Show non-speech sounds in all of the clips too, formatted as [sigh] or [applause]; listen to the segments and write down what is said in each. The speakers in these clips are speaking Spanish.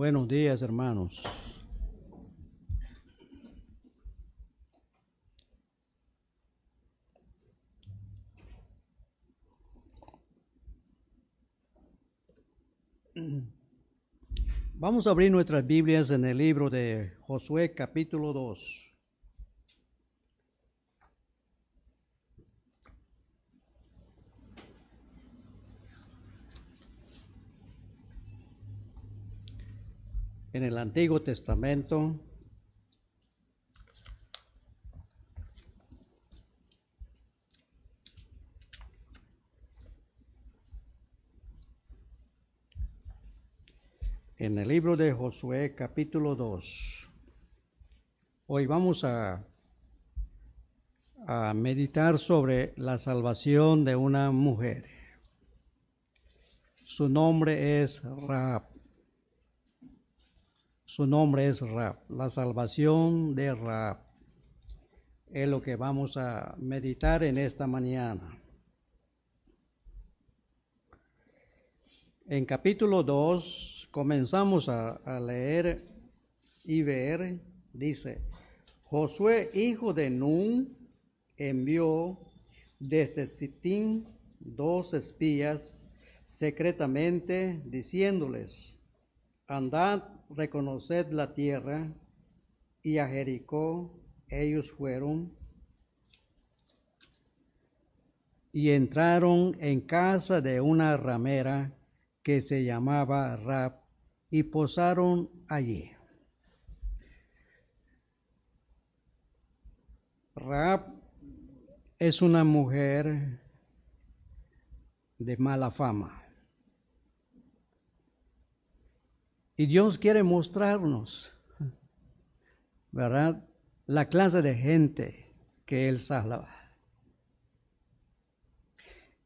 Buenos días, hermanos. Vamos a abrir nuestras Biblias en el libro de Josué capítulo 2. En el Antiguo Testamento en el libro de Josué capítulo 2. Hoy vamos a, a meditar sobre la salvación de una mujer. Su nombre es Raab. Su nombre es Raab, la salvación de Raab. Es lo que vamos a meditar en esta mañana. En capítulo 2 comenzamos a, leer y ver, dice, Josué, hijo de Nun, envió desde Sitín dos espías secretamente diciéndoles, andad, reconoced la tierra, y a Jericó ellos fueron y entraron en casa de una ramera que se llamaba Rab y posaron allí. Raab es una mujer de mala fama. Y Dios quiere mostrarnos, ¿verdad? La clase de gente que Él salva.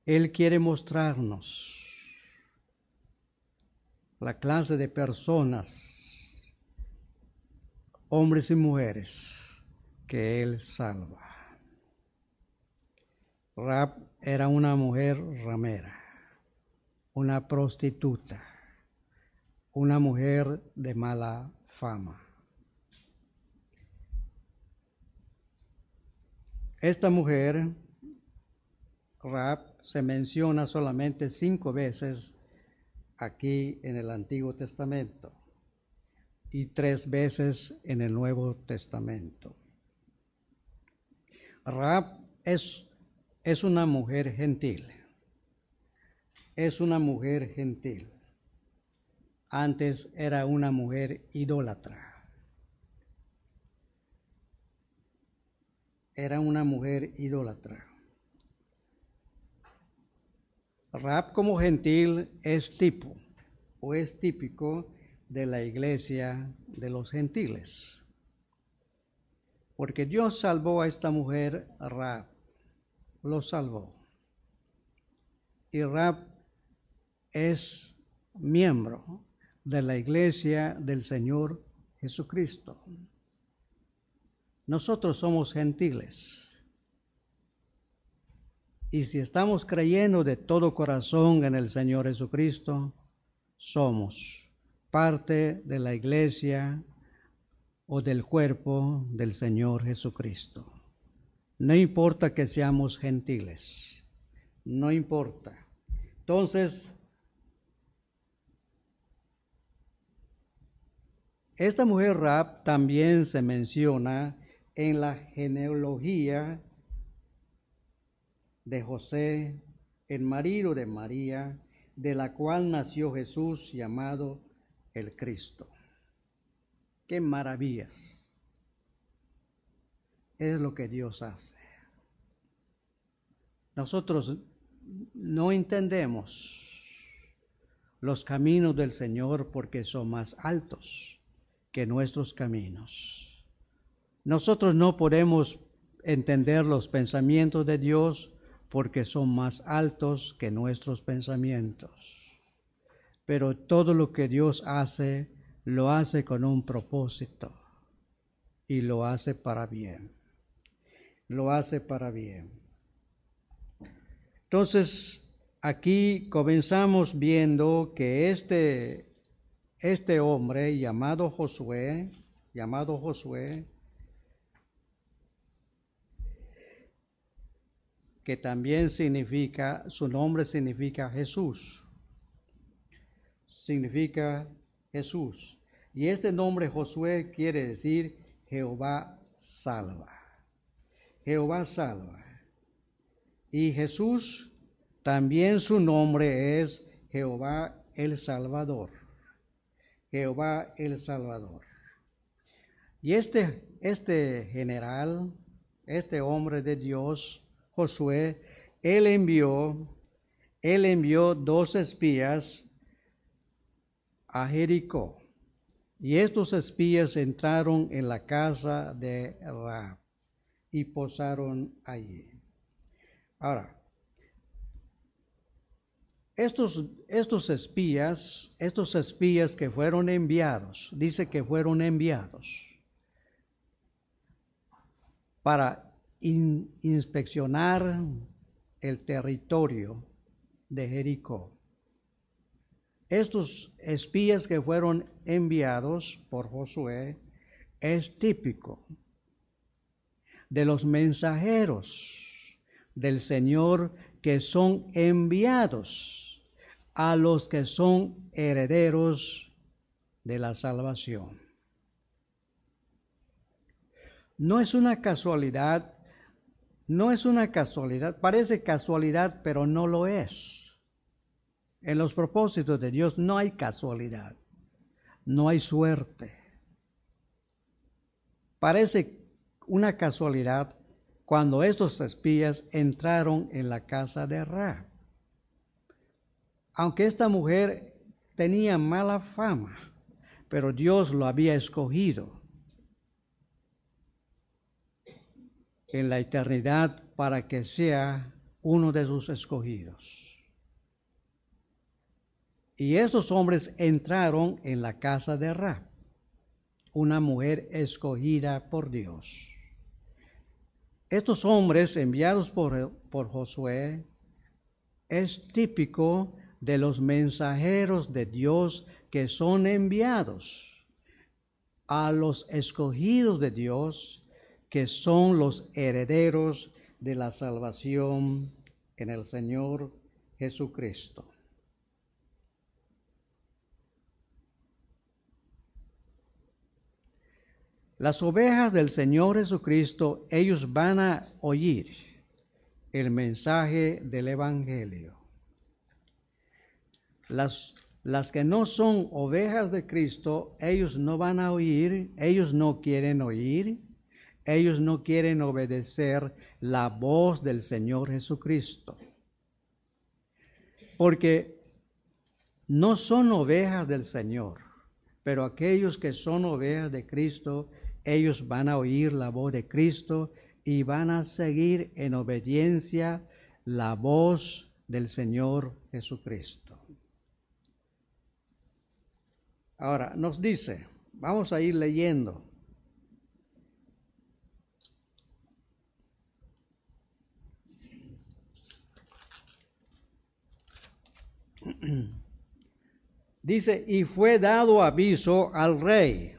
Él quiere mostrarnos la clase de personas, hombres y mujeres, que Él salva. Rab era una mujer ramera, una prostituta, una mujer de mala fama. Esta mujer, Rab, se menciona solamente cinco veces aquí en el Antiguo Testamento y tres veces en el Nuevo Testamento. Raab es, es una mujer gentil. Es una mujer gentil. Antes era una mujer idólatra. Era una mujer idólatra. Rab como gentil es tipo o es típico de la iglesia de los gentiles. Porque Dios salvó a esta mujer, Rab, lo salvó. Y Rab es miembro de la iglesia del Señor Jesucristo. Nosotros somos gentiles. Y si estamos creyendo de todo corazón en el Señor Jesucristo, somos parte de la iglesia o del cuerpo del Señor Jesucristo. No importa que seamos gentiles, no importa. Entonces, esta mujer Rab también se menciona en la genealogía de José, el marido de María, de la cual nació Jesús llamado el Cristo. Qué maravillas. Es lo que Dios hace. Nosotros no entendemos los caminos del Señor porque son más altos que nuestros caminos. Nosotros no podemos entender los pensamientos de Dios porque son más altos que nuestros pensamientos. Pero todo lo que Dios hace, lo hace con un propósito y lo hace para bien. Lo hace para bien. Entonces, aquí comenzamos viendo que este, este hombre llamado Josué, llamado Josué, que también significa, su nombre significa Jesús. Significa Jesús. Y este nombre Josué quiere decir Jehová salva. Jehová salva. Y Jesús también su nombre es Jehová el Salvador. Jehová el Salvador. Y este, este general, este hombre de Dios, Josué, él envió, él envió dos espías a Jericó. Y estos espías entraron en la casa de Ra y posaron allí. Ahora, estos, estos espías, estos espías que fueron enviados, dice que fueron enviados para inspeccionar el territorio de Jericó. Estos espías que fueron enviados por Josué es típico de los mensajeros del Señor que son enviados a los que son herederos de la salvación. No es una casualidad no es una casualidad, parece casualidad, pero no lo es. En los propósitos de Dios no hay casualidad, no hay suerte. Parece una casualidad cuando estos espías entraron en la casa de Ra. Aunque esta mujer tenía mala fama, pero Dios lo había escogido en la eternidad para que sea uno de sus escogidos. Y esos hombres entraron en la casa de Ra, una mujer escogida por Dios. Estos hombres enviados por, por Josué es típico de los mensajeros de Dios que son enviados a los escogidos de Dios que son los herederos de la salvación en el Señor Jesucristo. Las ovejas del Señor Jesucristo, ellos van a oír el mensaje del Evangelio. Las, que no son ovejas de Cristo, ellos no van a oír, ellos no quieren oír, ellos no quieren obedecer la voz del Señor Jesucristo. Porque no son ovejas del Señor, pero aquellos que son ovejas de Cristo, ellos van a oír la voz de Cristo y van a seguir en obediencia la voz del Señor Jesucristo. Ahora, nos dice, vamos a ir leyendo [clears throat] Dice, y fue dado aviso al rey.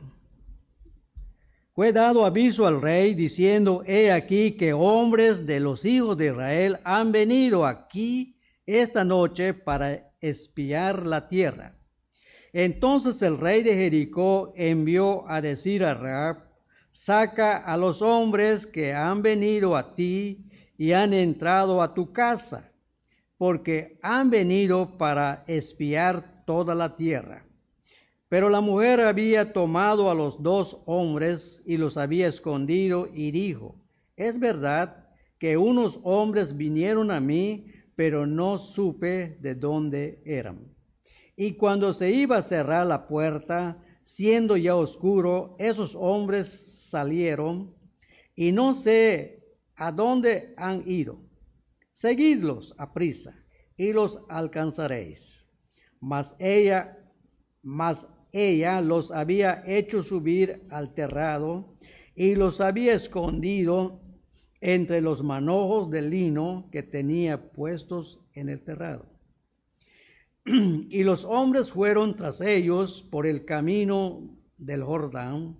Fue dado aviso al rey diciendo, he aquí que hombres de los hijos de Israel han venido aquí esta noche para espiar la tierra. Entonces el rey de Jericó envió a decir a Raab, saca a los hombres que han venido a ti y han entrado a tu casa porque han venido para espiar toda la tierra. Pero la mujer había tomado a los dos hombres y los había escondido y dijo, es verdad que unos hombres vinieron a mí, pero no supe de dónde eran. Y cuando se iba a cerrar la puerta, siendo ya oscuro, esos hombres salieron y no sé a dónde han ido. Seguidlos a prisa y los alcanzaréis. Mas ella, mas ella los había hecho subir al terrado y los había escondido entre los manojos de lino que tenía puestos en el terrado. [clears throat] y los hombres fueron tras ellos por el camino del Jordán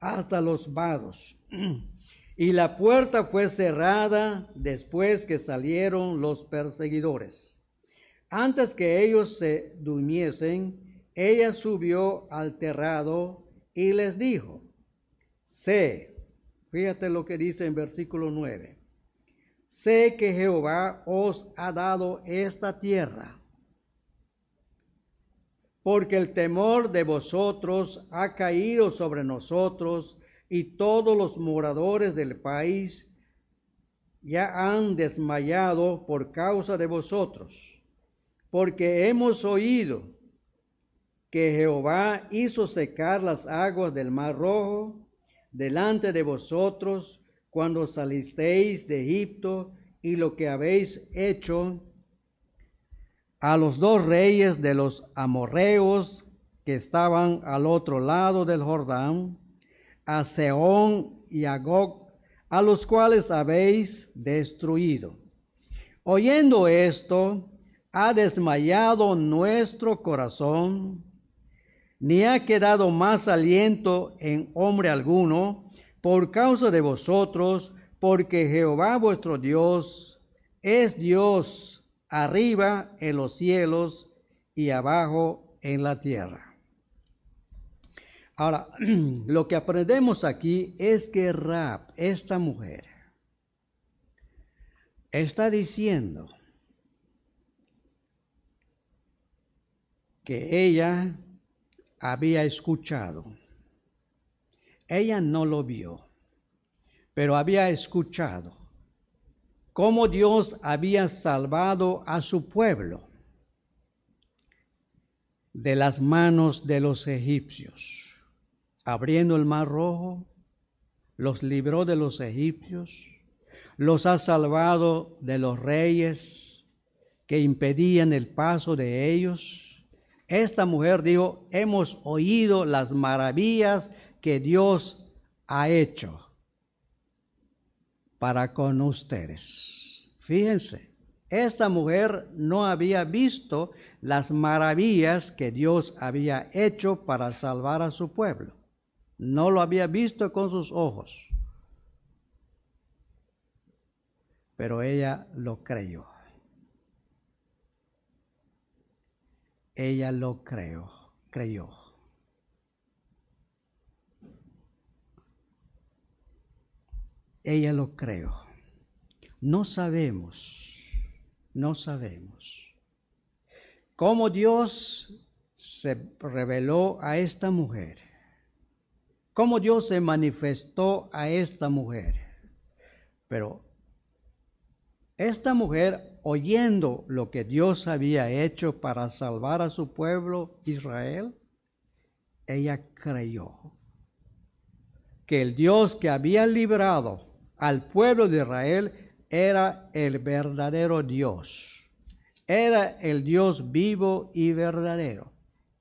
hasta los vados. [clears throat] Y la puerta fue cerrada después que salieron los perseguidores. Antes que ellos se durmiesen, ella subió al terrado y les dijo, sé, fíjate lo que dice en versículo 9, sé que Jehová os ha dado esta tierra porque el temor de vosotros ha caído sobre nosotros y todos los moradores del país ya han desmayado por causa de vosotros, porque hemos oído que Jehová hizo secar las aguas del mar rojo delante de vosotros cuando salisteis de Egipto y lo que habéis hecho a los dos reyes de los amorreos que estaban al otro lado del Jordán, a Seón y a Gog, a los cuales habéis destruido. Oyendo esto, ha desmayado nuestro corazón, ni ha quedado más aliento en hombre alguno, por causa de vosotros, porque Jehová vuestro Dios es Dios arriba en los cielos y abajo en la tierra. Ahora, [clears throat] lo que aprendemos aquí es que Rab, esta mujer, está diciendo que ella había escuchado. Ella no lo vio, pero había escuchado cómo Dios había salvado a su pueblo de las manos de los egipcios, abriendo el mar rojo, los libró de los egipcios, los ha salvado de los reyes que impedían el paso de ellos. Esta mujer dijo, hemos oído las maravillas que Dios ha hecho para con ustedes. Fíjense, esta mujer no había visto las maravillas que Dios había hecho para salvar a su pueblo. No lo había visto con sus ojos. Pero ella lo creyó. Ella lo creyó, creyó. Ella lo creó. No sabemos, no sabemos cómo Dios se reveló a esta mujer, cómo Dios se manifestó a esta mujer. Pero esta mujer, oyendo lo que Dios había hecho para salvar a su pueblo Israel, ella creyó que el Dios que había librado al pueblo de Israel era el verdadero Dios. Era el Dios vivo y verdadero.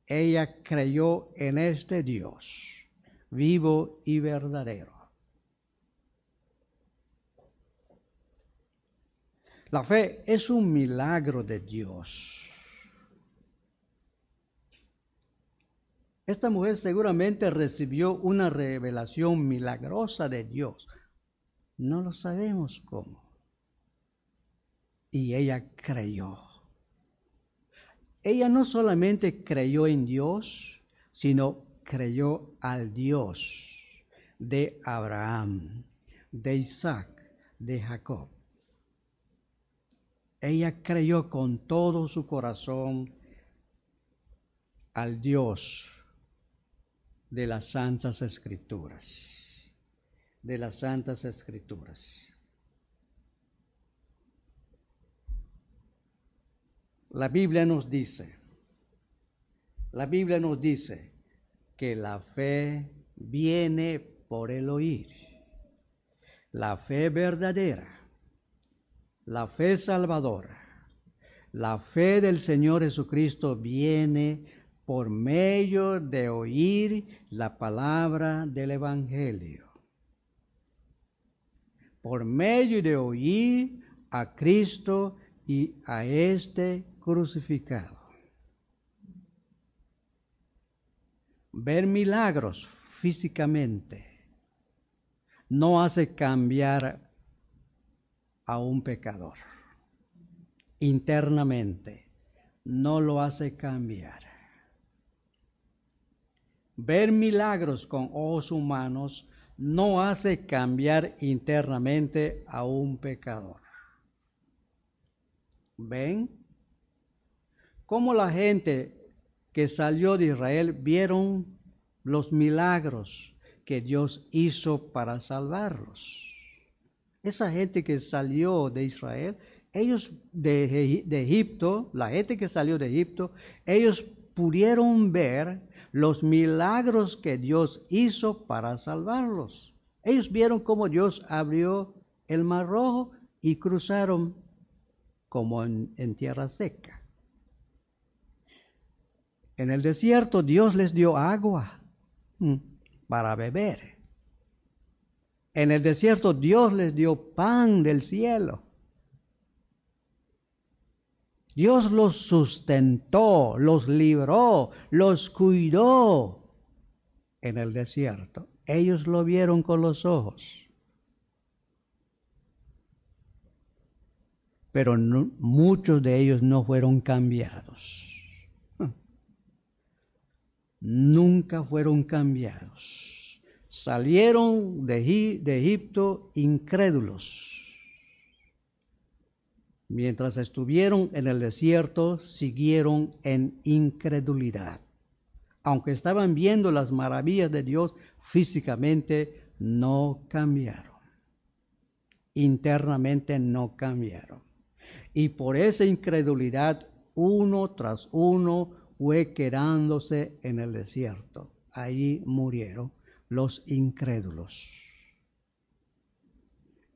Ella creyó en este Dios vivo y verdadero. La fe es un milagro de Dios. Esta mujer seguramente recibió una revelación milagrosa de Dios. No lo sabemos cómo. Y ella creyó. Ella no solamente creyó en Dios, sino creyó al Dios de Abraham, de Isaac, de Jacob. Ella creyó con todo su corazón al Dios de las Santas Escrituras de las Santas Escrituras. La Biblia nos dice, la Biblia nos dice que la fe viene por el oír. La fe verdadera, la fe salvadora, la fe del Señor Jesucristo viene por medio de oír la palabra del Evangelio por medio de oír a Cristo y a este crucificado. Ver milagros físicamente no hace cambiar a un pecador. Internamente no lo hace cambiar. Ver milagros con ojos humanos no hace cambiar internamente a un pecador. ¿Ven? Cómo la gente que salió de Israel vieron los milagros que Dios hizo para salvarlos. Esa gente que salió de Israel, ellos de, de, Egipto, la gente que salió de Egipto, ellos pudieron ver los milagros que Dios hizo para salvarlos. Ellos vieron cómo Dios abrió el mar rojo y cruzaron como en tierra seca. En el desierto Dios les dio agua mm, para beber. En el desierto Dios les dio pan del cielo. Dios los sustentó, los libró, los cuidó en el desierto. Ellos lo vieron con los ojos. Pero muchos de ellos no fueron cambiados nunca fueron cambiados. Salieron de, Egipto incrédulos. Mientras estuvieron en el desierto, siguieron en incredulidad. Aunque estaban viendo las maravillas de Dios físicamente, no cambiaron. Internamente no cambiaron. Y por esa incredulidad, uno tras uno fue quedándose en el desierto. Allí murieron los incrédulos.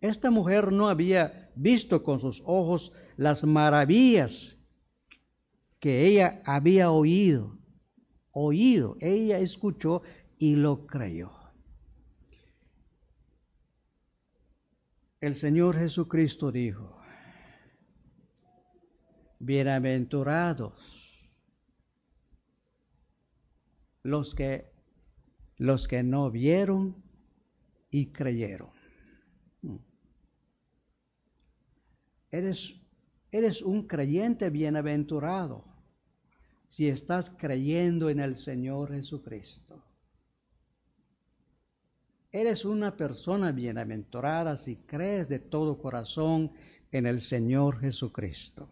Esta mujer no había visto con sus ojos las maravillas que ella había oído. Oído, ella escuchó y lo creyó. El Señor Jesucristo dijo, bienaventurados los que, los que no vieron y creyeron. Eres, eres un creyente bienaventurado si estás creyendo en el Señor Jesucristo. Eres una persona bienaventurada si crees de todo corazón en el Señor Jesucristo.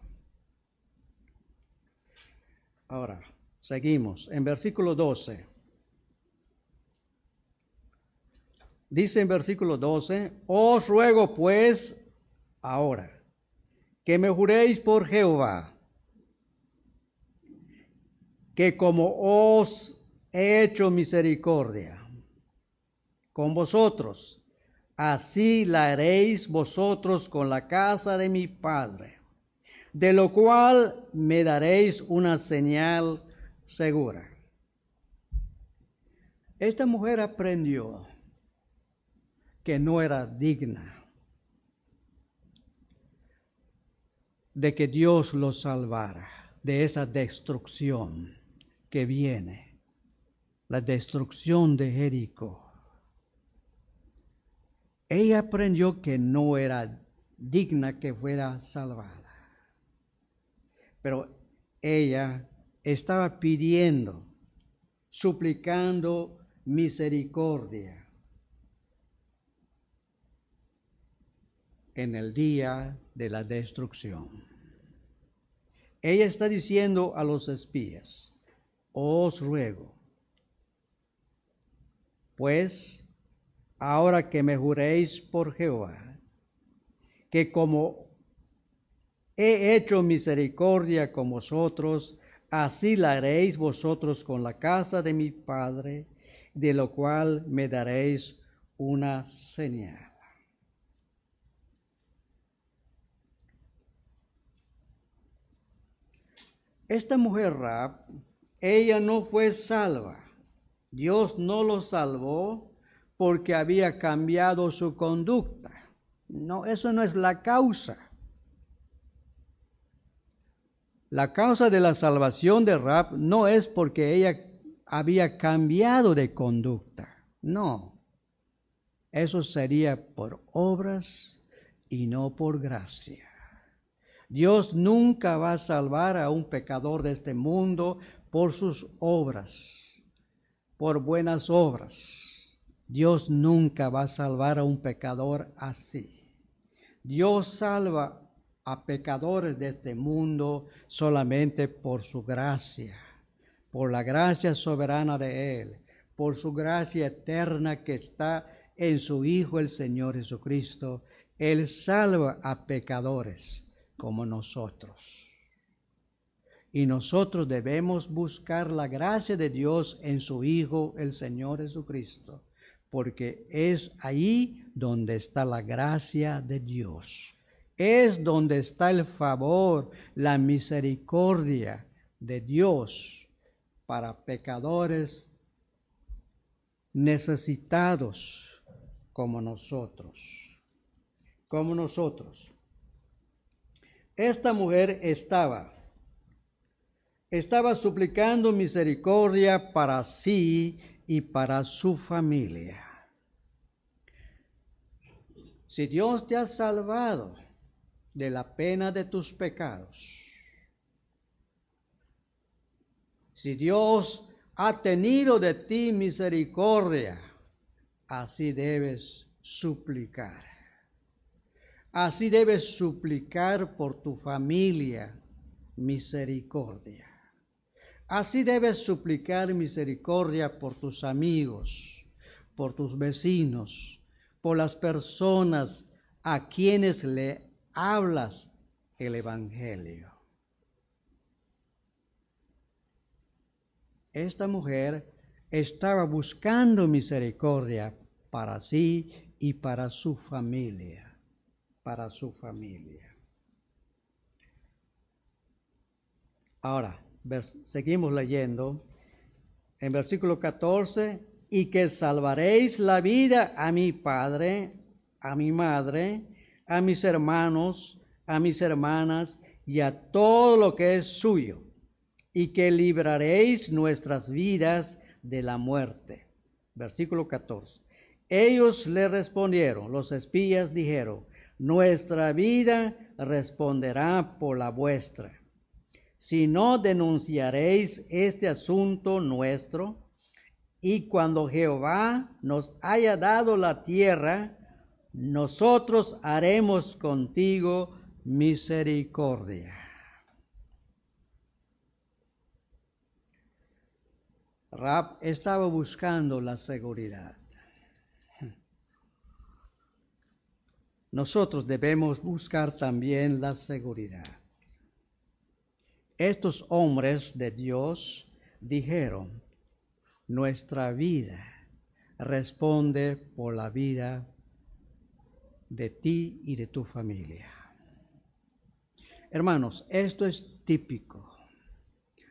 Ahora, Seguimos en versículo 12. Dice en versículo 12, os ruego pues ahora que me juréis por Jehová, que como os he hecho misericordia con vosotros, así la haréis vosotros con la casa de mi Padre, de lo cual me daréis una señal segura. Esta mujer aprendió que no era digna de que Dios lo salvara de esa destrucción que viene, la destrucción de Jericó. Ella aprendió que no era digna que fuera salvada. Pero ella estaba pidiendo, suplicando misericordia en el día de la destrucción. Ella está diciendo a los espías, os ruego, pues ahora que me juréis por Jehová, que como he hecho misericordia con vosotros, Así la haréis vosotros con la casa de mi Padre, de lo cual me daréis una señal. Esta mujer Rab, ella no fue salva. Dios no lo salvó porque había cambiado su conducta. No, eso no es la causa. La causa de la salvación de Rab no es porque ella había cambiado de conducta. No, eso sería por obras y no por gracia. Dios nunca va a salvar a un pecador de este mundo por sus obras, por buenas obras. Dios nunca va a salvar a un pecador así. Dios salva a pecadores de este mundo solamente por su gracia, por la gracia soberana de Él, por su gracia eterna que está en su Hijo el Señor Jesucristo. Él salva a pecadores como nosotros. Y nosotros debemos buscar la gracia de Dios en su Hijo el Señor Jesucristo porque es ahí donde está la gracia de Dios. Es donde está el favor, la misericordia de Dios para pecadores necesitados como nosotros. Como nosotros. Esta mujer estaba estaba suplicando misericordia para sí y para su familia. Si Dios te ha salvado de la pena de tus pecados, si Dios ha tenido de ti misericordia, así debes suplicar. Así debes suplicar por tu familia misericordia. Así debes suplicar misericordia por tus amigos, por tus vecinos, por las personas a quienes le hablas el Evangelio. Esta mujer estaba buscando misericordia para sí y para su familia, para su familia. Ahora, seguimos leyendo en versículo 14, y que salvaréis la vida a mi padre, a mi madre, a mis hermanos, a mis hermanas y a todo lo que es suyo, y que libraréis nuestras vidas de la muerte. Versículo 14. Ellos le respondieron, los espías dijeron, nuestra vida responderá por la vuestra si no denunciaréis este asunto nuestro, y cuando Jehová nos haya dado la tierra, nosotros haremos contigo misericordia. Rab estaba buscando la seguridad. Nosotros debemos buscar también la seguridad. Estos hombres de Dios dijeron, nuestra vida responde por la vida de ti y de tu familia. Hermanos, esto es típico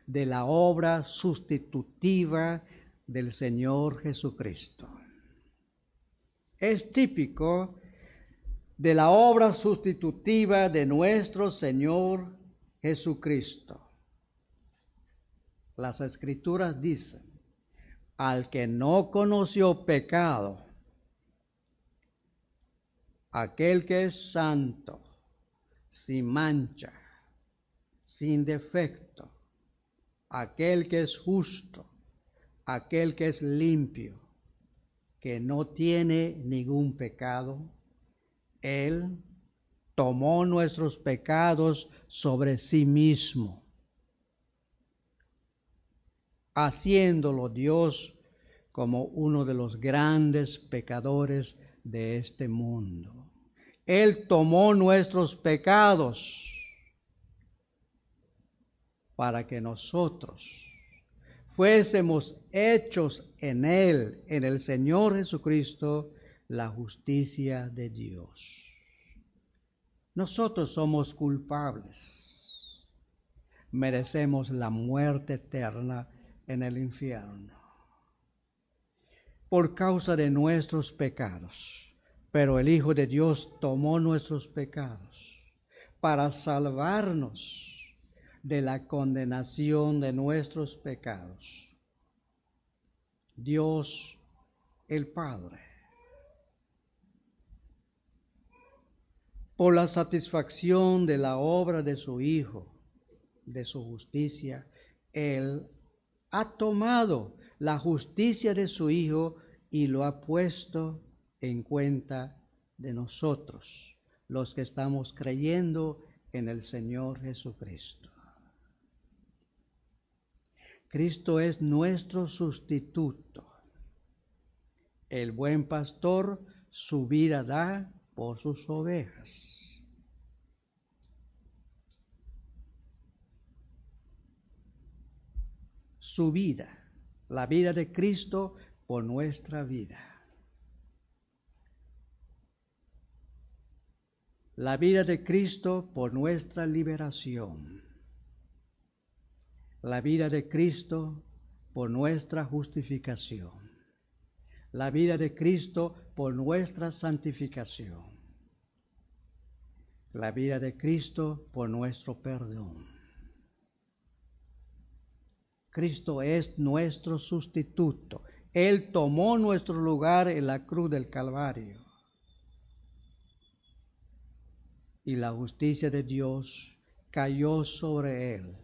de la obra sustitutiva del Señor Jesucristo. Es típico de la obra sustitutiva de nuestro Señor Jesucristo. Las escrituras dicen, al que no conoció pecado, aquel que es santo, sin mancha, sin defecto, aquel que es justo, aquel que es limpio, que no tiene ningún pecado, Él tomó nuestros pecados sobre sí mismo, haciéndolo Dios como uno de los grandes pecadores de este mundo. Él tomó nuestros pecados para que nosotros fuésemos hechos en Él, en el Señor Jesucristo, la justicia de Dios. Nosotros somos culpables. Merecemos la muerte eterna en el infierno por causa de nuestros pecados. Pero el Hijo de Dios tomó nuestros pecados para salvarnos de la condenación de nuestros pecados. Dios el Padre. Por la satisfacción de la obra de su Hijo, de su justicia, Él ha tomado la justicia de su Hijo y lo ha puesto en cuenta de nosotros, los que estamos creyendo en el Señor Jesucristo. Cristo es nuestro sustituto. El buen pastor su vida da por sus ovejas. Su vida, la vida de Cristo por nuestra vida. La vida de Cristo por nuestra liberación la vida de Cristo por nuestra justificación, la vida de Cristo por nuestra santificación, la vida de Cristo por nuestro perdón. Cristo es nuestro sustituto. Él tomó nuestro lugar en la cruz del Calvario. Y la justicia de Dios cayó sobre él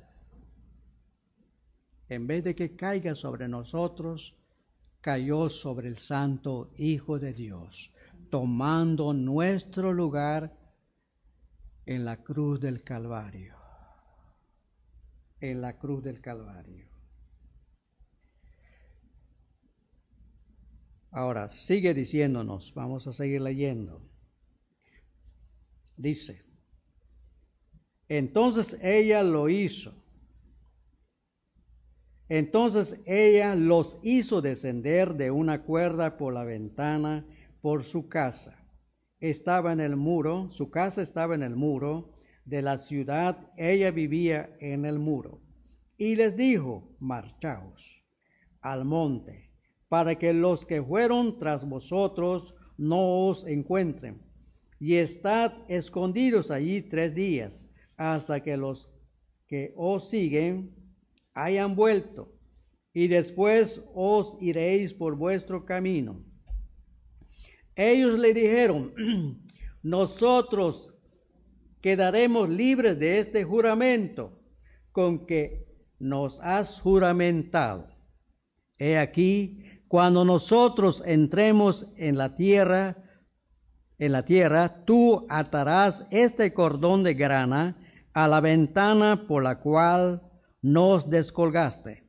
en vez de que caiga sobre nosotros, cayó sobre el Santo Hijo de Dios, tomando nuestro lugar en la cruz del Calvario. En la cruz del Calvario. Ahora, sigue diciéndonos, vamos a seguir leyendo. Dice, entonces ella lo hizo entonces ella los hizo descender de una cuerda por la ventana por su casa. Estaba en el muro, su casa estaba en el muro de la ciudad, ella vivía en el muro. Y les dijo, marchaos al monte, para que los que fueron tras vosotros no os encuentren. Y estad escondidos allí tres días, hasta que los que os siguen hayan vuelto, y después os iréis por vuestro camino. Ellos le dijeron, [clears throat] nosotros quedaremos libres de este juramento con que nos has juramentado. He aquí, cuando nosotros entremos en la tierra, en la tierra, tú atarás este cordón de grana a la ventana por la cual nos descolgaste.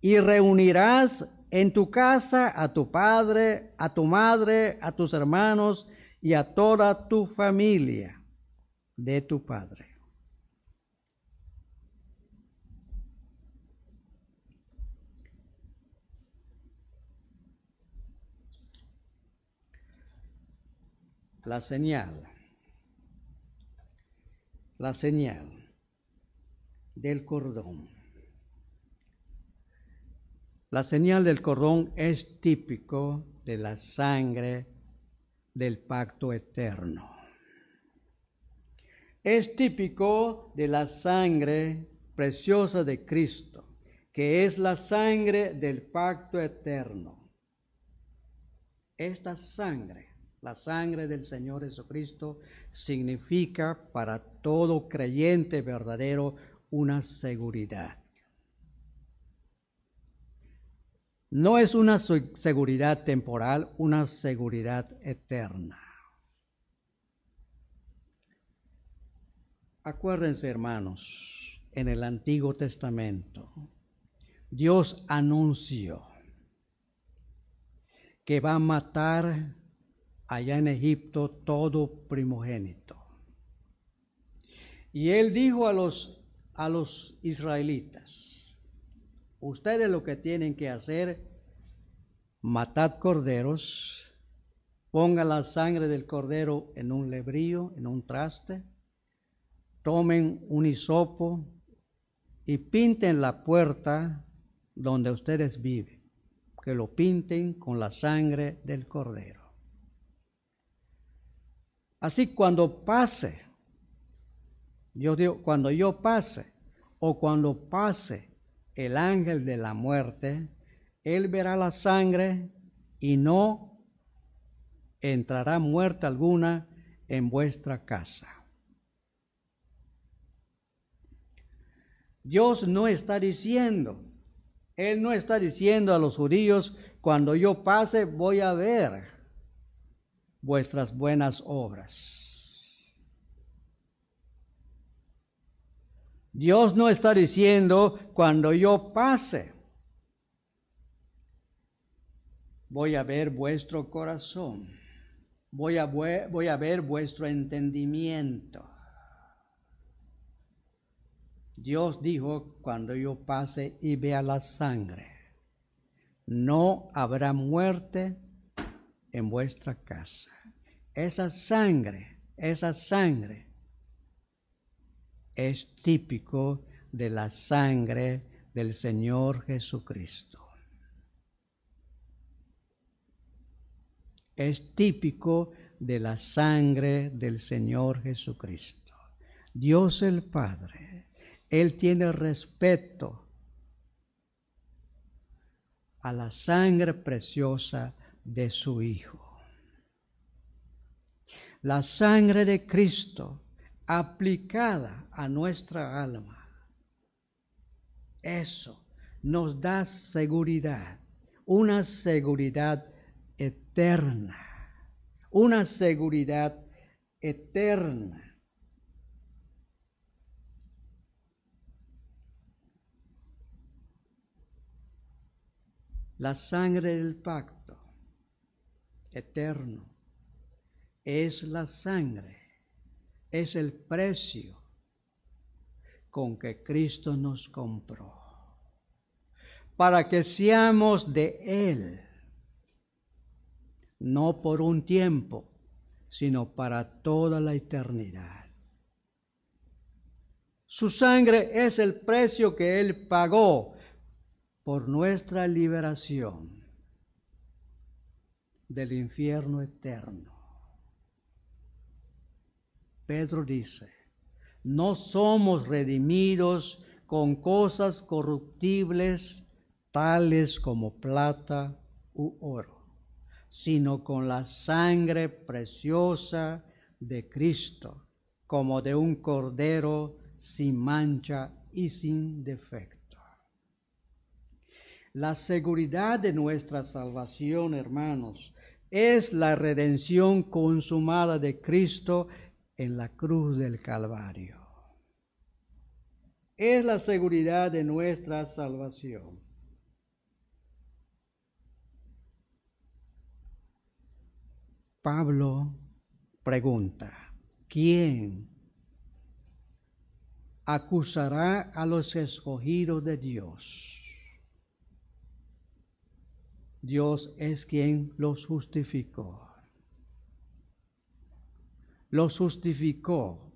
Y reunirás en tu casa a tu padre, a tu madre, a tus hermanos y a toda tu familia de tu padre. La señal. La señal del cordón. La señal del cordón es típico de la sangre del pacto eterno. Es típico de la sangre preciosa de Cristo, que es la sangre del pacto eterno. Esta sangre, la sangre del Señor Jesucristo, significa para todo creyente verdadero una seguridad. No es una seguridad temporal, una seguridad eterna. Acuérdense, hermanos, en el Antiguo Testamento, Dios anunció que va a matar allá en Egipto todo primogénito. Y él dijo a los a los israelitas, ustedes lo que tienen que hacer, matad corderos, pongan la sangre del cordero en un lebrío, en un traste, tomen un hisopo y pinten la puerta donde ustedes viven, que lo pinten con la sangre del cordero. Así cuando pase yo digo, cuando yo pase o cuando pase el ángel de la muerte, él verá la sangre y no entrará muerta alguna en vuestra casa. Dios no está diciendo, Él no está diciendo a los judíos, cuando yo pase voy a ver vuestras buenas obras. Dios no está diciendo, cuando yo pase, voy a ver vuestro corazón, voy a, voy a ver vuestro entendimiento. Dios dijo, cuando yo pase y vea la sangre, no habrá muerte en vuestra casa. Esa sangre, esa sangre es típico de la sangre del Señor Jesucristo. Es típico de la sangre del Señor Jesucristo. Dios el Padre, Él tiene respeto a la sangre preciosa de su Hijo. La sangre de Cristo aplicada a nuestra alma. Eso nos da seguridad, una seguridad eterna, una seguridad eterna. La sangre del pacto eterno es la sangre es el precio con que Cristo nos compró, para que seamos de Él, no por un tiempo, sino para toda la eternidad. Su sangre es el precio que Él pagó por nuestra liberación del infierno eterno. Pedro dice, no somos redimidos con cosas corruptibles tales como plata u oro, sino con la sangre preciosa de Cristo, como de un cordero sin mancha y sin defecto. La seguridad de nuestra salvación, hermanos, es la redención consumada de Cristo en la cruz del Calvario. Es la seguridad de nuestra salvación. Pablo pregunta, ¿quién acusará a los escogidos de Dios? Dios es quien los justificó los justificó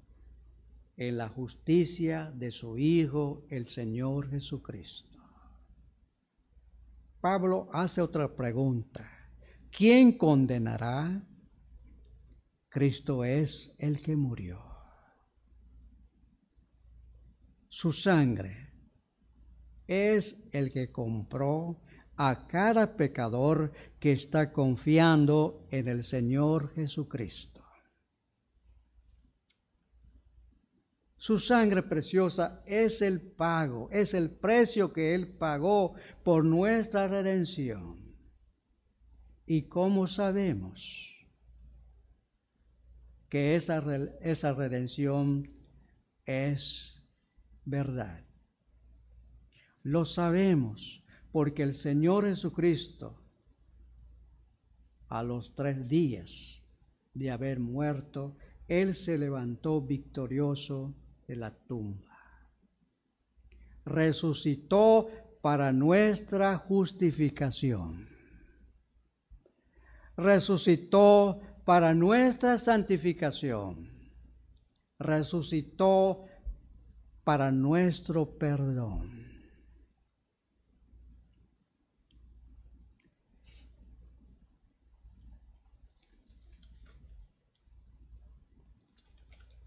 en la justicia de su Hijo, el Señor Jesucristo. Pablo hace otra pregunta. ¿Quién condenará? Cristo es el que murió. Su sangre es el que compró a cada pecador que está confiando en el Señor Jesucristo. Su sangre preciosa es el pago, es el precio que Él pagó por nuestra redención. ¿Y cómo sabemos que esa, esa redención es verdad? Lo sabemos porque el Señor Jesucristo, a los tres días de haber muerto, Él se levantó victorioso de la tumba. Resucitó para nuestra justificación. Resucitó para nuestra santificación. Resucitó para nuestro perdón.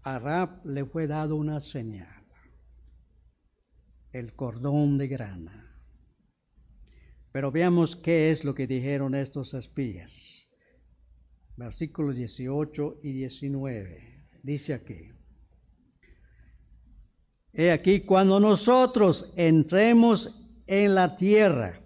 A Rab le fue dado una señal, el cordón de grana. Pero veamos qué es lo que dijeron estos espías. Versículos 18 y 19. Dice aquí. He aquí, cuando nosotros entremos en la tierra,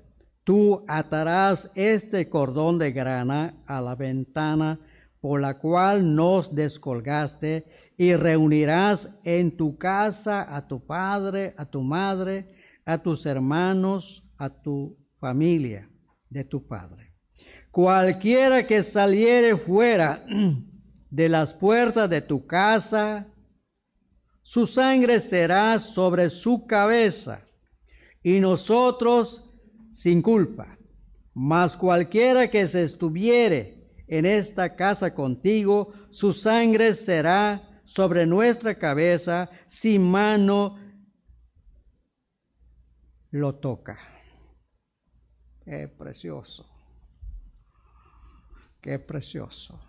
tú atarás este cordón de grana a la ventana por la cual nos descolgaste y reunirás en tu casa a tu padre, a tu madre, a tus hermanos, a tu familia de tu padre. Cualquiera que saliere fuera de las puertas de tu casa, su sangre será sobre su cabeza y nosotros sin culpa. Mas cualquiera que se estuviere en esta casa contigo, su sangre será sobre nuestra cabeza si mano lo toca. Qué precioso. Qué precioso.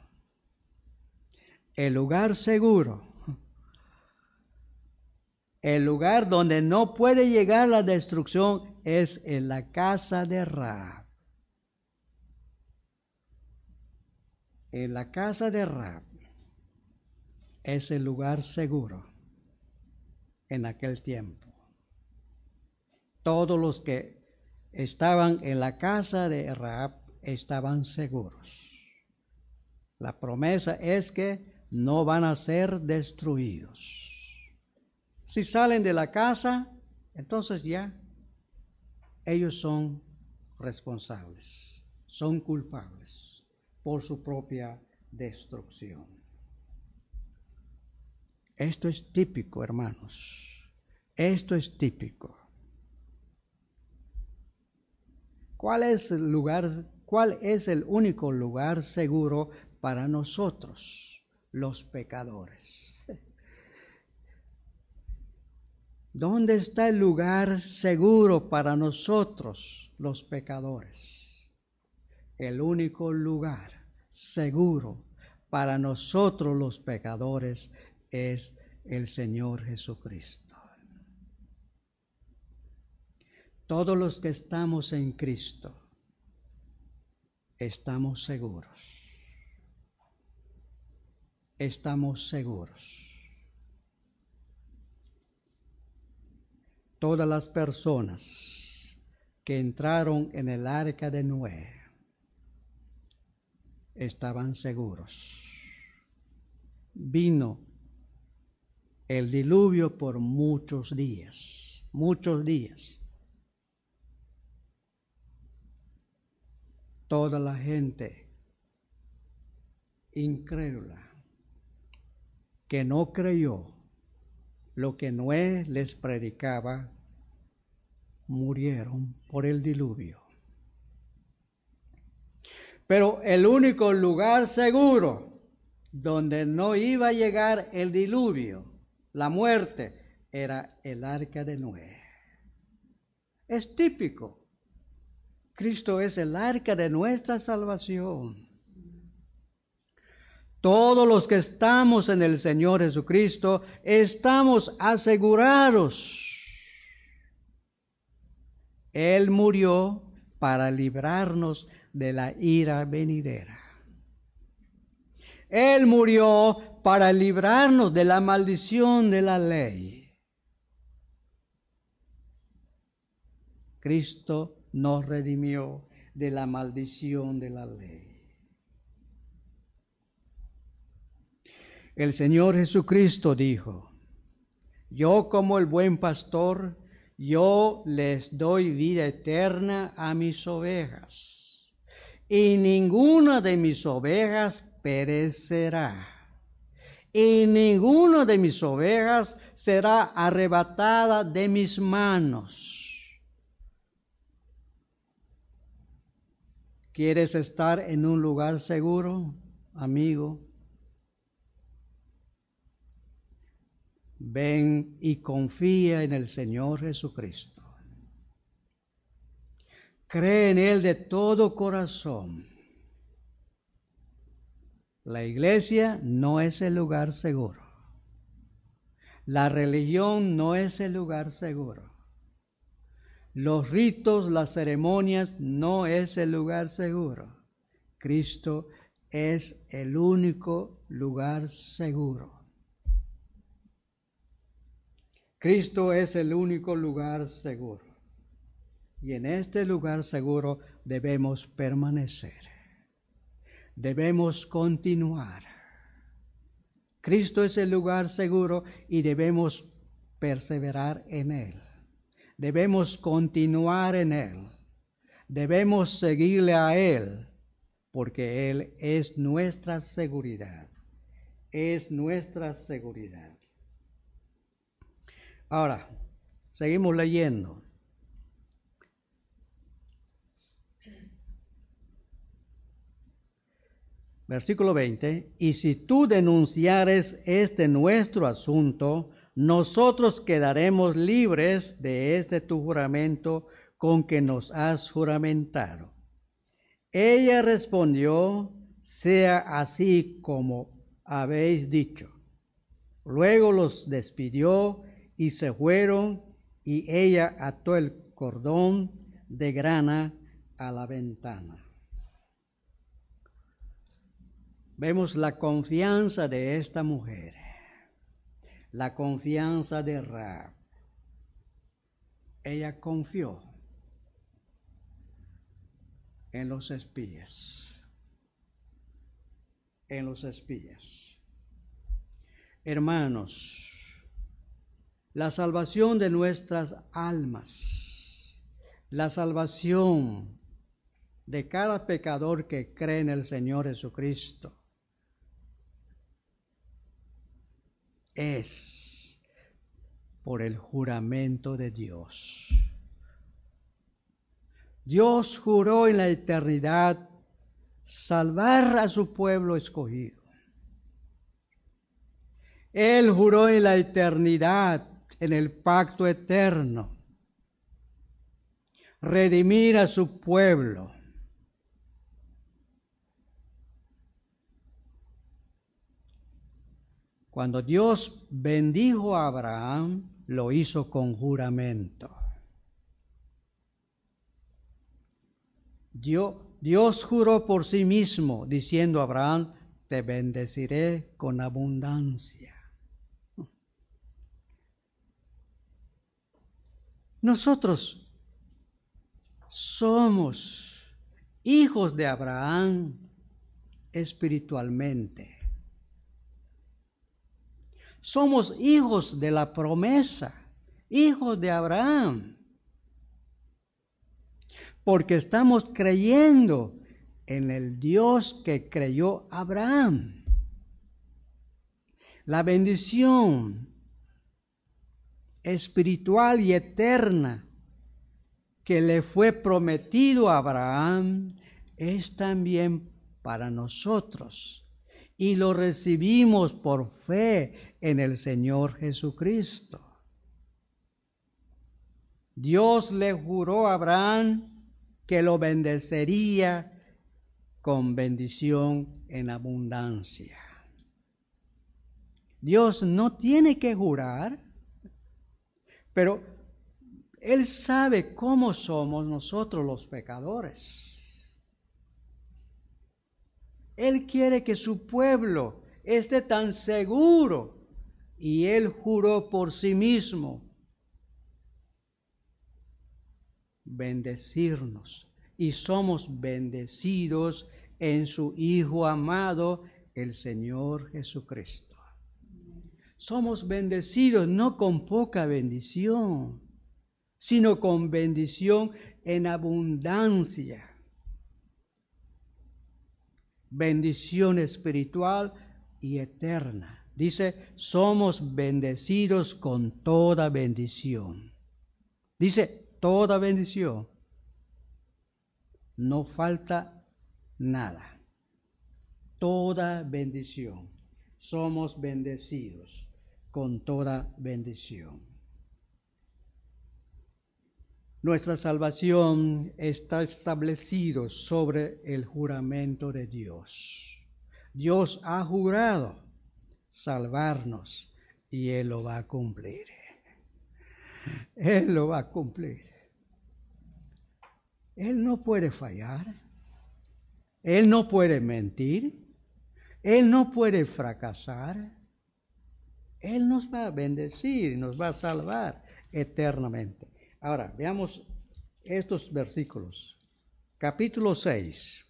El lugar seguro el lugar donde no puede llegar la destrucción es en la casa de Ra. En la casa de Ra es el lugar seguro en aquel tiempo. Todos los que estaban en la casa de Raab estaban seguros. La promesa es que no van a ser destruidos. Si salen de la casa, entonces ya ellos son responsables, son culpables por su propia destrucción. Esto es típico, hermanos. Esto es típico. ¿Cuál es el lugar, cuál es el único lugar seguro para nosotros, los pecadores? [laughs] ¿Dónde está el lugar seguro para nosotros, los pecadores? El único lugar seguro para nosotros los pecadores es el Señor Jesucristo. Todos los que estamos en Cristo estamos seguros. Estamos seguros. todas las personas que entraron en el arca de Noé estaban seguros. Vino el diluvio por muchos días, muchos días. Toda la gente incrédula que no creyó lo que Noé les predicaba, murieron por el diluvio. Pero el único lugar seguro donde no iba a llegar el diluvio, la muerte, era el arca de Noé. Es típico. Cristo es el arca de nuestra salvación. Todos los que estamos en el Señor Jesucristo estamos asegurados. Él murió para librarnos de la ira venidera. Él murió para librarnos de la maldición de la ley. Cristo nos redimió de la maldición de la ley. El Señor Jesucristo dijo, yo como el buen pastor, yo les doy vida eterna a mis ovejas, y ninguna de mis ovejas perecerá, y ninguna de mis ovejas será arrebatada de mis manos. ¿Quieres estar en un lugar seguro, amigo? Ven y confía en el Señor Jesucristo. Cree en Él de todo corazón. La iglesia no es el lugar seguro. La religión no es el lugar seguro. Los ritos, las ceremonias no es el lugar seguro. Cristo es el único lugar seguro. Cristo es el único lugar seguro. Y en este lugar seguro debemos permanecer. Debemos continuar. Cristo es el lugar seguro y debemos perseverar en Él. Debemos continuar en Él. Debemos seguirle a Él porque Él es nuestra seguridad. Es nuestra seguridad. Ahora, seguimos leyendo. Versículo 20, y si tú denunciares este nuestro asunto, nosotros quedaremos libres de este tu juramento con que nos has juramentado. Ella respondió, sea así como habéis dicho. Luego los despidió y se fueron y ella ató el cordón de grana a la ventana. Vemos la confianza de esta mujer, la confianza de Ra. Ella confió en los espías, en los espías. Hermanos, la salvación de nuestras almas, la salvación de cada pecador que cree en el Señor Jesucristo, es por el juramento de Dios. Dios juró en la eternidad salvar a su pueblo escogido. Él juró en la eternidad en el pacto eterno, redimir a su pueblo. Cuando Dios bendijo a Abraham, lo hizo con juramento. Dios, juró por sí mismo, diciendo a Abraham, te bendeciré con abundancia. Nosotros somos hijos de Abraham espiritualmente. Somos hijos de la promesa, hijos de Abraham. Porque estamos creyendo en el Dios que creyó Abraham. La bendición espiritual y eterna que le fue prometido a Abraham es también para nosotros y lo recibimos por fe en el Señor Jesucristo. Dios le juró a Abraham que lo bendecería con bendición en abundancia. Dios no tiene que jurar pero Él sabe cómo somos nosotros los pecadores. Él quiere que su pueblo esté tan seguro y Él juró por sí mismo bendecirnos y somos bendecidos en su Hijo amado, el Señor Jesucristo. Somos bendecidos no con poca bendición, sino con bendición en abundancia. Bendición espiritual y eterna. Dice, somos bendecidos con toda bendición. Dice, toda bendición. No falta nada. Toda bendición. Somos bendecidos con toda bendición. Nuestra salvación está establecido sobre el juramento de Dios. Dios ha jurado salvarnos y Él lo va a cumplir. Él lo va a cumplir. Él no puede fallar. Él no puede mentir. Él no puede fracasar. Él nos va a bendecir y nos va a salvar eternamente. Ahora, veamos estos versículos. Capítulo 6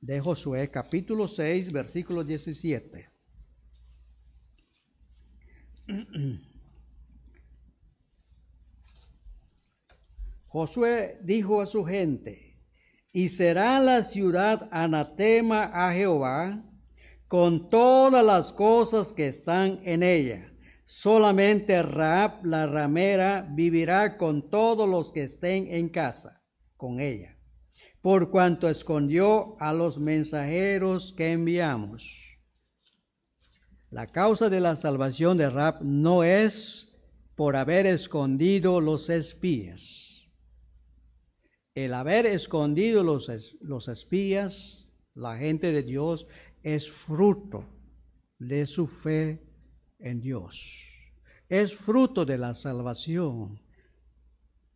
de Josué, capítulo 6, versículo 17. [clears throat] Josué dijo a su gente, y será la ciudad anatema a Jehová con todas las cosas que están en ella. Solamente Raab la ramera vivirá con todos los que estén en casa con ella, por cuanto escondió a los mensajeros que enviamos. La causa de la salvación de Raab no es por haber escondido los espías el haber escondido los, los espías, la gente de Dios, es fruto de su fe en Dios. Es fruto de la salvación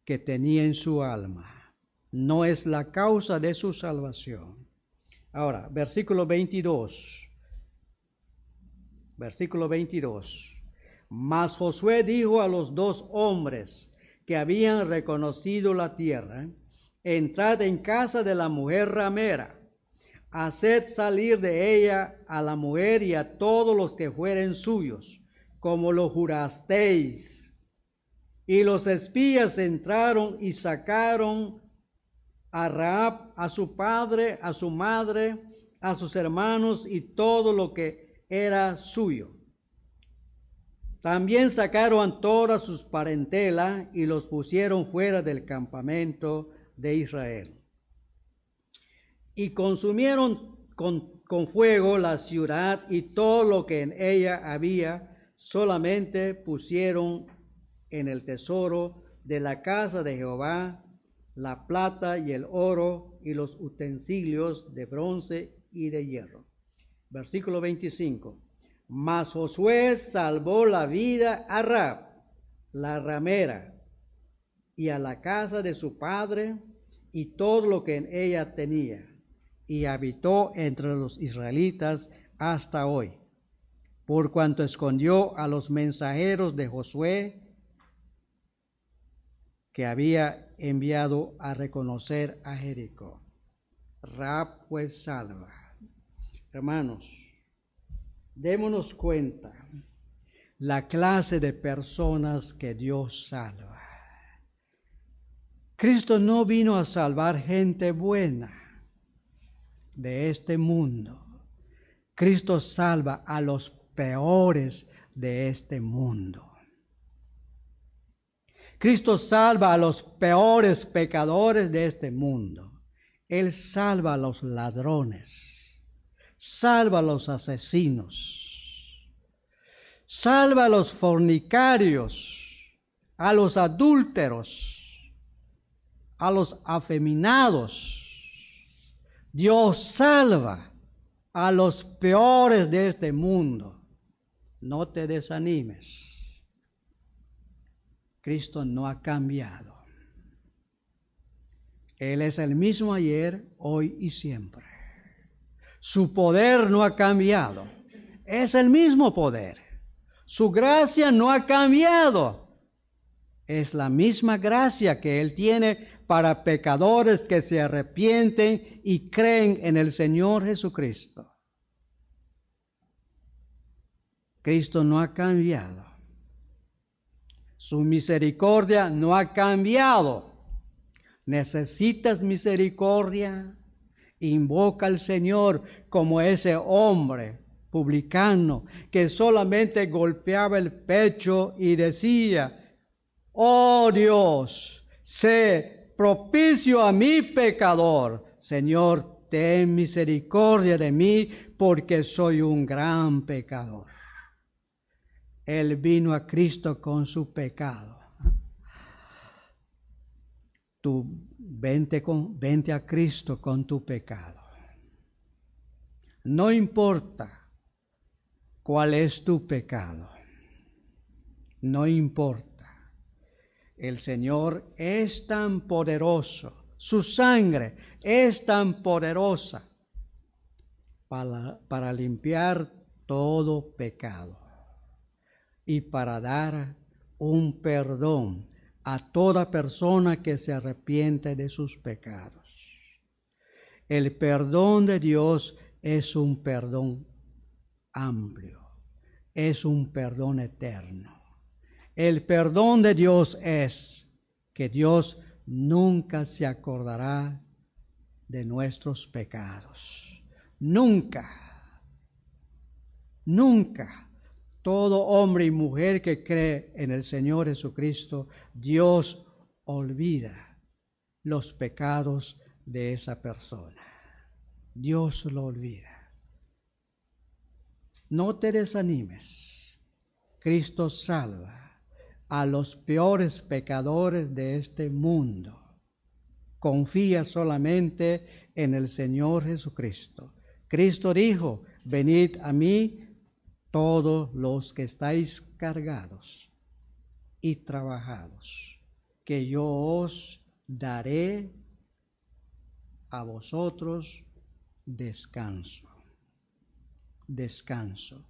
que tenía en su alma. No es la causa de su salvación. Ahora, versículo 22. Versículo 22. Mas Josué dijo a los dos hombres que habían reconocido la tierra, entrad en casa de la mujer ramera, haced salir de ella a la mujer y a todos los que fueren suyos, como lo jurasteis. Y los espías entraron y sacaron a Raab, a su padre, a su madre, a sus hermanos y todo lo que era suyo. También sacaron todas sus parentelas y los pusieron fuera del campamento de Israel. Y consumieron con, con fuego la ciudad y todo lo que en ella había, solamente pusieron en el tesoro de la casa de Jehová la plata y el oro y los utensilios de bronce y de hierro. Versículo 25. Mas Josué salvó la vida a Rab, la ramera, y a la casa de su padre y todo lo que en ella tenía, y habitó entre los israelitas hasta hoy, por cuanto escondió a los mensajeros de Josué que había enviado a reconocer a Jericó. Rab pues salva. Hermanos, démonos cuenta la clase de personas que Dios salva. Cristo no vino a salvar gente buena de este mundo. Cristo salva a los peores de este mundo. Cristo salva a los peores pecadores de este mundo. Él salva a los ladrones, salva a los asesinos, salva a los fornicarios, a los adúlteros, a los afeminados. Dios salva a los peores de este mundo. No te desanimes. Cristo no ha cambiado. Él es el mismo ayer, hoy y siempre. Su poder no ha cambiado. Es el mismo poder. Su gracia no ha cambiado. Es la misma gracia que Él tiene para pecadores que se arrepienten y creen en el Señor Jesucristo. Cristo no ha cambiado. Su misericordia no ha cambiado. Necesitas misericordia. Invoca al Señor como ese hombre publicano que solamente golpeaba el pecho y decía, oh Dios, sé propicio a mi pecador. Señor, ten misericordia de mí porque soy un gran pecador. Él vino a Cristo con su pecado. Tú vente, con, vente a Cristo con tu pecado. No importa cuál es tu pecado. No importa. El Señor es tan poderoso Su sangre es tan poderosa para, para limpiar todo pecado y para dar un perdón a toda persona que se arrepiente de sus pecados. El perdón de Dios es un perdón amplio, es un perdón eterno. El perdón de Dios es que Dios nunca se acordará de nuestros pecados. Nunca, nunca. Todo hombre y mujer que cree en el Señor Jesucristo, Dios olvida los pecados de esa persona. Dios lo olvida. No te desanimes. Cristo salva a los peores pecadores de este mundo. Confía solamente en el Señor Jesucristo. Cristo dijo, venid a mí todos los que estáis cargados y trabajados, que yo os daré a vosotros descanso. Descanso.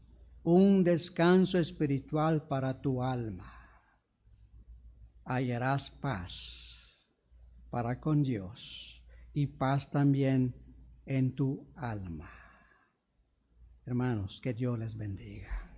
Un descanso espiritual para tu alma. Hallarás paz para con Dios y paz también en tu alma. Hermanos, que Dios les bendiga.